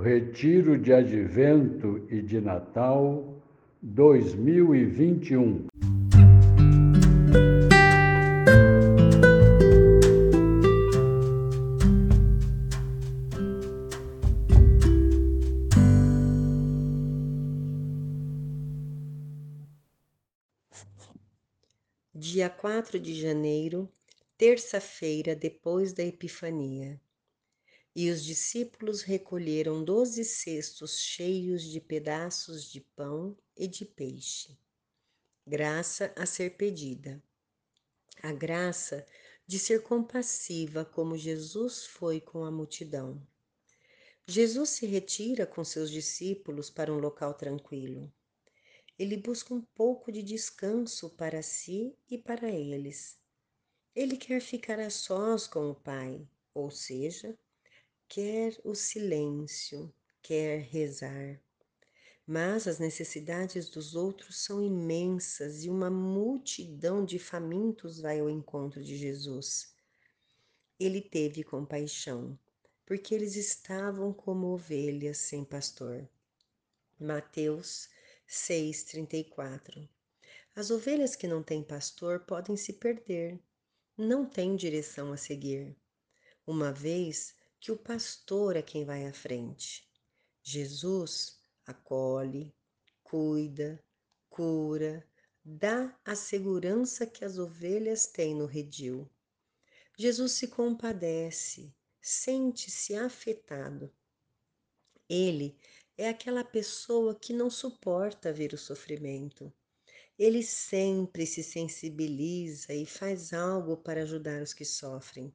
Retiro de Advento e de Natal 2021. Dia 4 de janeiro, terça-feira depois da Epifania. E os discípulos recolheram doze cestos cheios de pedaços de pão e de peixe. Graça a ser pedida. A graça de ser compassiva como Jesus foi com a multidão. Jesus se retira com seus discípulos para um local tranquilo. Ele busca um pouco de descanso para si e para eles. Ele quer ficar a sós com o Pai, ou seja, quer o silêncio, quer rezar. Mas as necessidades dos outros são imensas e uma multidão de famintos vai ao encontro de Jesus. Ele teve compaixão, porque eles estavam como ovelhas sem pastor. Mateus 6:34. As ovelhas que não têm pastor podem se perder, não têm direção a seguir. Uma vez que o pastor é quem vai à frente. Jesus acolhe, cuida, cura, dá a segurança que as ovelhas têm no redil. Jesus se compadece, sente-se afetado. Ele é aquela pessoa que não suporta ver o sofrimento. Ele sempre se sensibiliza e faz algo para ajudar os que sofrem.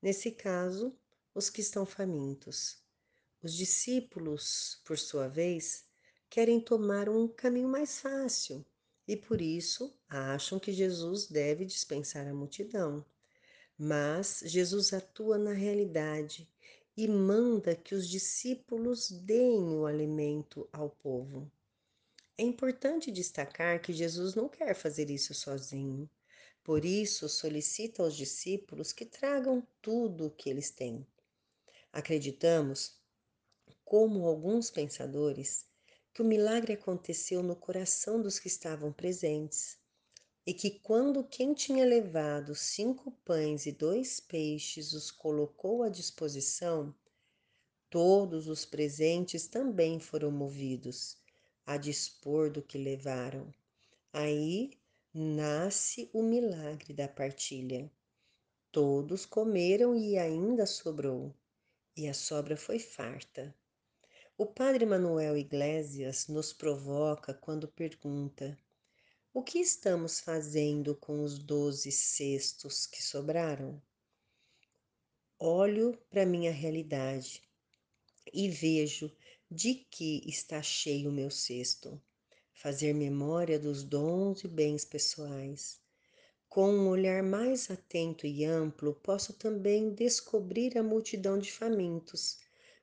Nesse caso, os que estão famintos. Os discípulos, por sua vez, querem tomar um caminho mais fácil e por isso acham que Jesus deve dispensar a multidão. Mas Jesus atua na realidade e manda que os discípulos deem o alimento ao povo. É importante destacar que Jesus não quer fazer isso sozinho. Por isso, solicita aos discípulos que tragam tudo o que eles têm. Acreditamos, como alguns pensadores, que o milagre aconteceu no coração dos que estavam presentes e que quando quem tinha levado cinco pães e dois peixes os colocou à disposição, todos os presentes também foram movidos a dispor do que levaram. Aí nasce o milagre da partilha. Todos comeram e ainda sobrou e a sobra foi farta. O padre Manuel Iglesias nos provoca quando pergunta: O que estamos fazendo com os doze cestos que sobraram? Olho para minha realidade e vejo de que está cheio o meu cesto. Fazer memória dos dons e bens pessoais com um olhar mais atento e amplo, posso também descobrir a multidão de famintos,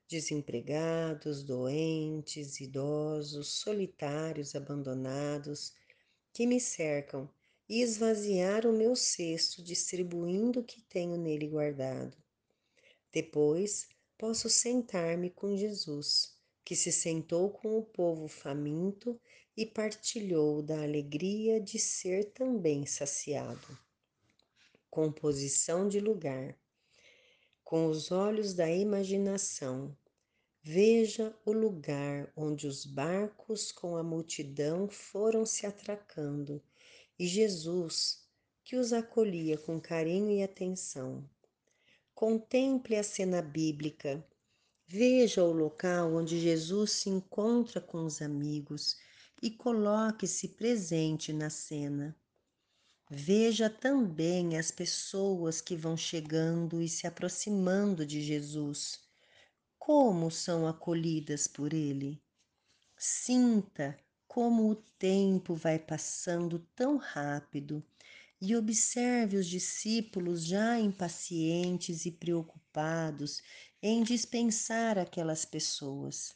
desempregados, doentes, idosos, solitários, abandonados, que me cercam e esvaziar o meu cesto, distribuindo o que tenho nele guardado. Depois, posso sentar-me com Jesus, que se sentou com o povo faminto e partilhou da alegria de ser também saciado. Composição de lugar. Com os olhos da imaginação, veja o lugar onde os barcos com a multidão foram se atracando e Jesus, que os acolhia com carinho e atenção. Contemple a cena bíblica. Veja o local onde Jesus se encontra com os amigos e coloque-se presente na cena. Veja também as pessoas que vão chegando e se aproximando de Jesus, como são acolhidas por Ele. Sinta como o tempo vai passando tão rápido e observe os discípulos já impacientes e preocupados em dispensar aquelas pessoas.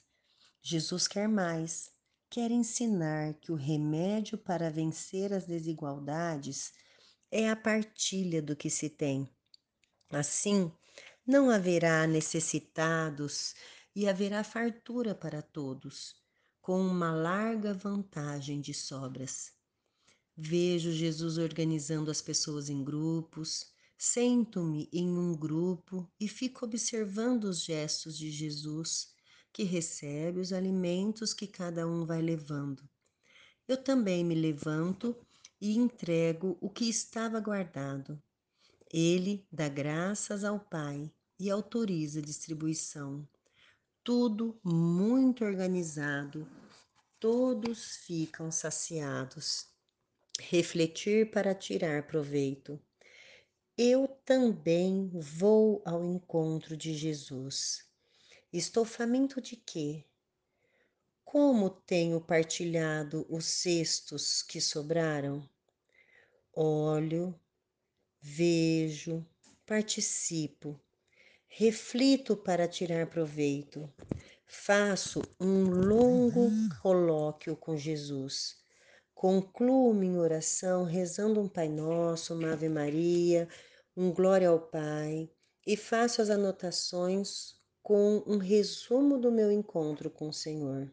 Jesus quer mais quer ensinar que o remédio para vencer as desigualdades é a partilha do que se tem. Assim, não haverá necessitados e haverá fartura para todos, com uma larga vantagem de sobras. Vejo Jesus organizando as pessoas em grupos, sento-me em um grupo e fico observando os gestos de Jesus, que recebe os alimentos que cada um vai levando. Eu também me levanto e entrego o que estava guardado. Ele dá graças ao Pai e autoriza a distribuição. Tudo muito organizado, todos ficam saciados. Refletir para tirar proveito. Eu também vou ao encontro de Jesus. Estou faminto de quê? Como tenho partilhado os cestos que sobraram? Olho, vejo, participo, reflito para tirar proveito, faço um longo colóquio com Jesus. Concluo minha oração rezando um Pai Nosso, uma Ave Maria, um Glória ao Pai e faço as anotações com um resumo do meu encontro com o Senhor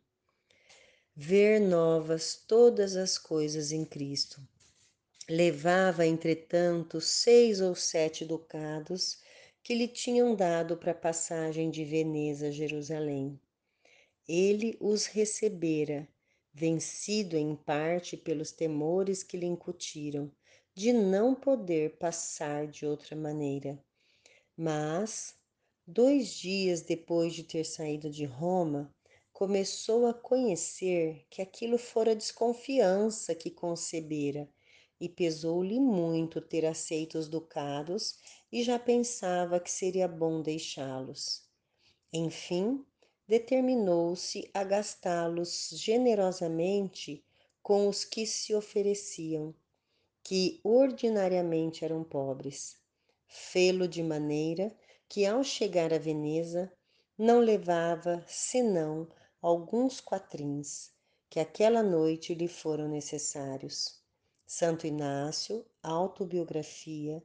ver novas todas as coisas em Cristo. Levava, entretanto, seis ou sete ducados que lhe tinham dado para a passagem de Veneza a Jerusalém. Ele os recebera, vencido em parte pelos temores que lhe incutiram, de não poder passar de outra maneira. Mas, dois dias depois de ter saído de Roma, começou a conhecer que aquilo fora desconfiança que concebera, e pesou-lhe muito ter aceito os ducados e já pensava que seria bom deixá-los. Enfim, determinou-se a gastá-los generosamente com os que se ofereciam, que ordinariamente eram pobres. Fê-lo de maneira que, ao chegar a Veneza, não levava senão alguns quatrins que aquela noite lhe foram necessários. Santo Inácio, Autobiografia,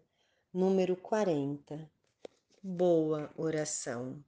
número 40. Boa oração.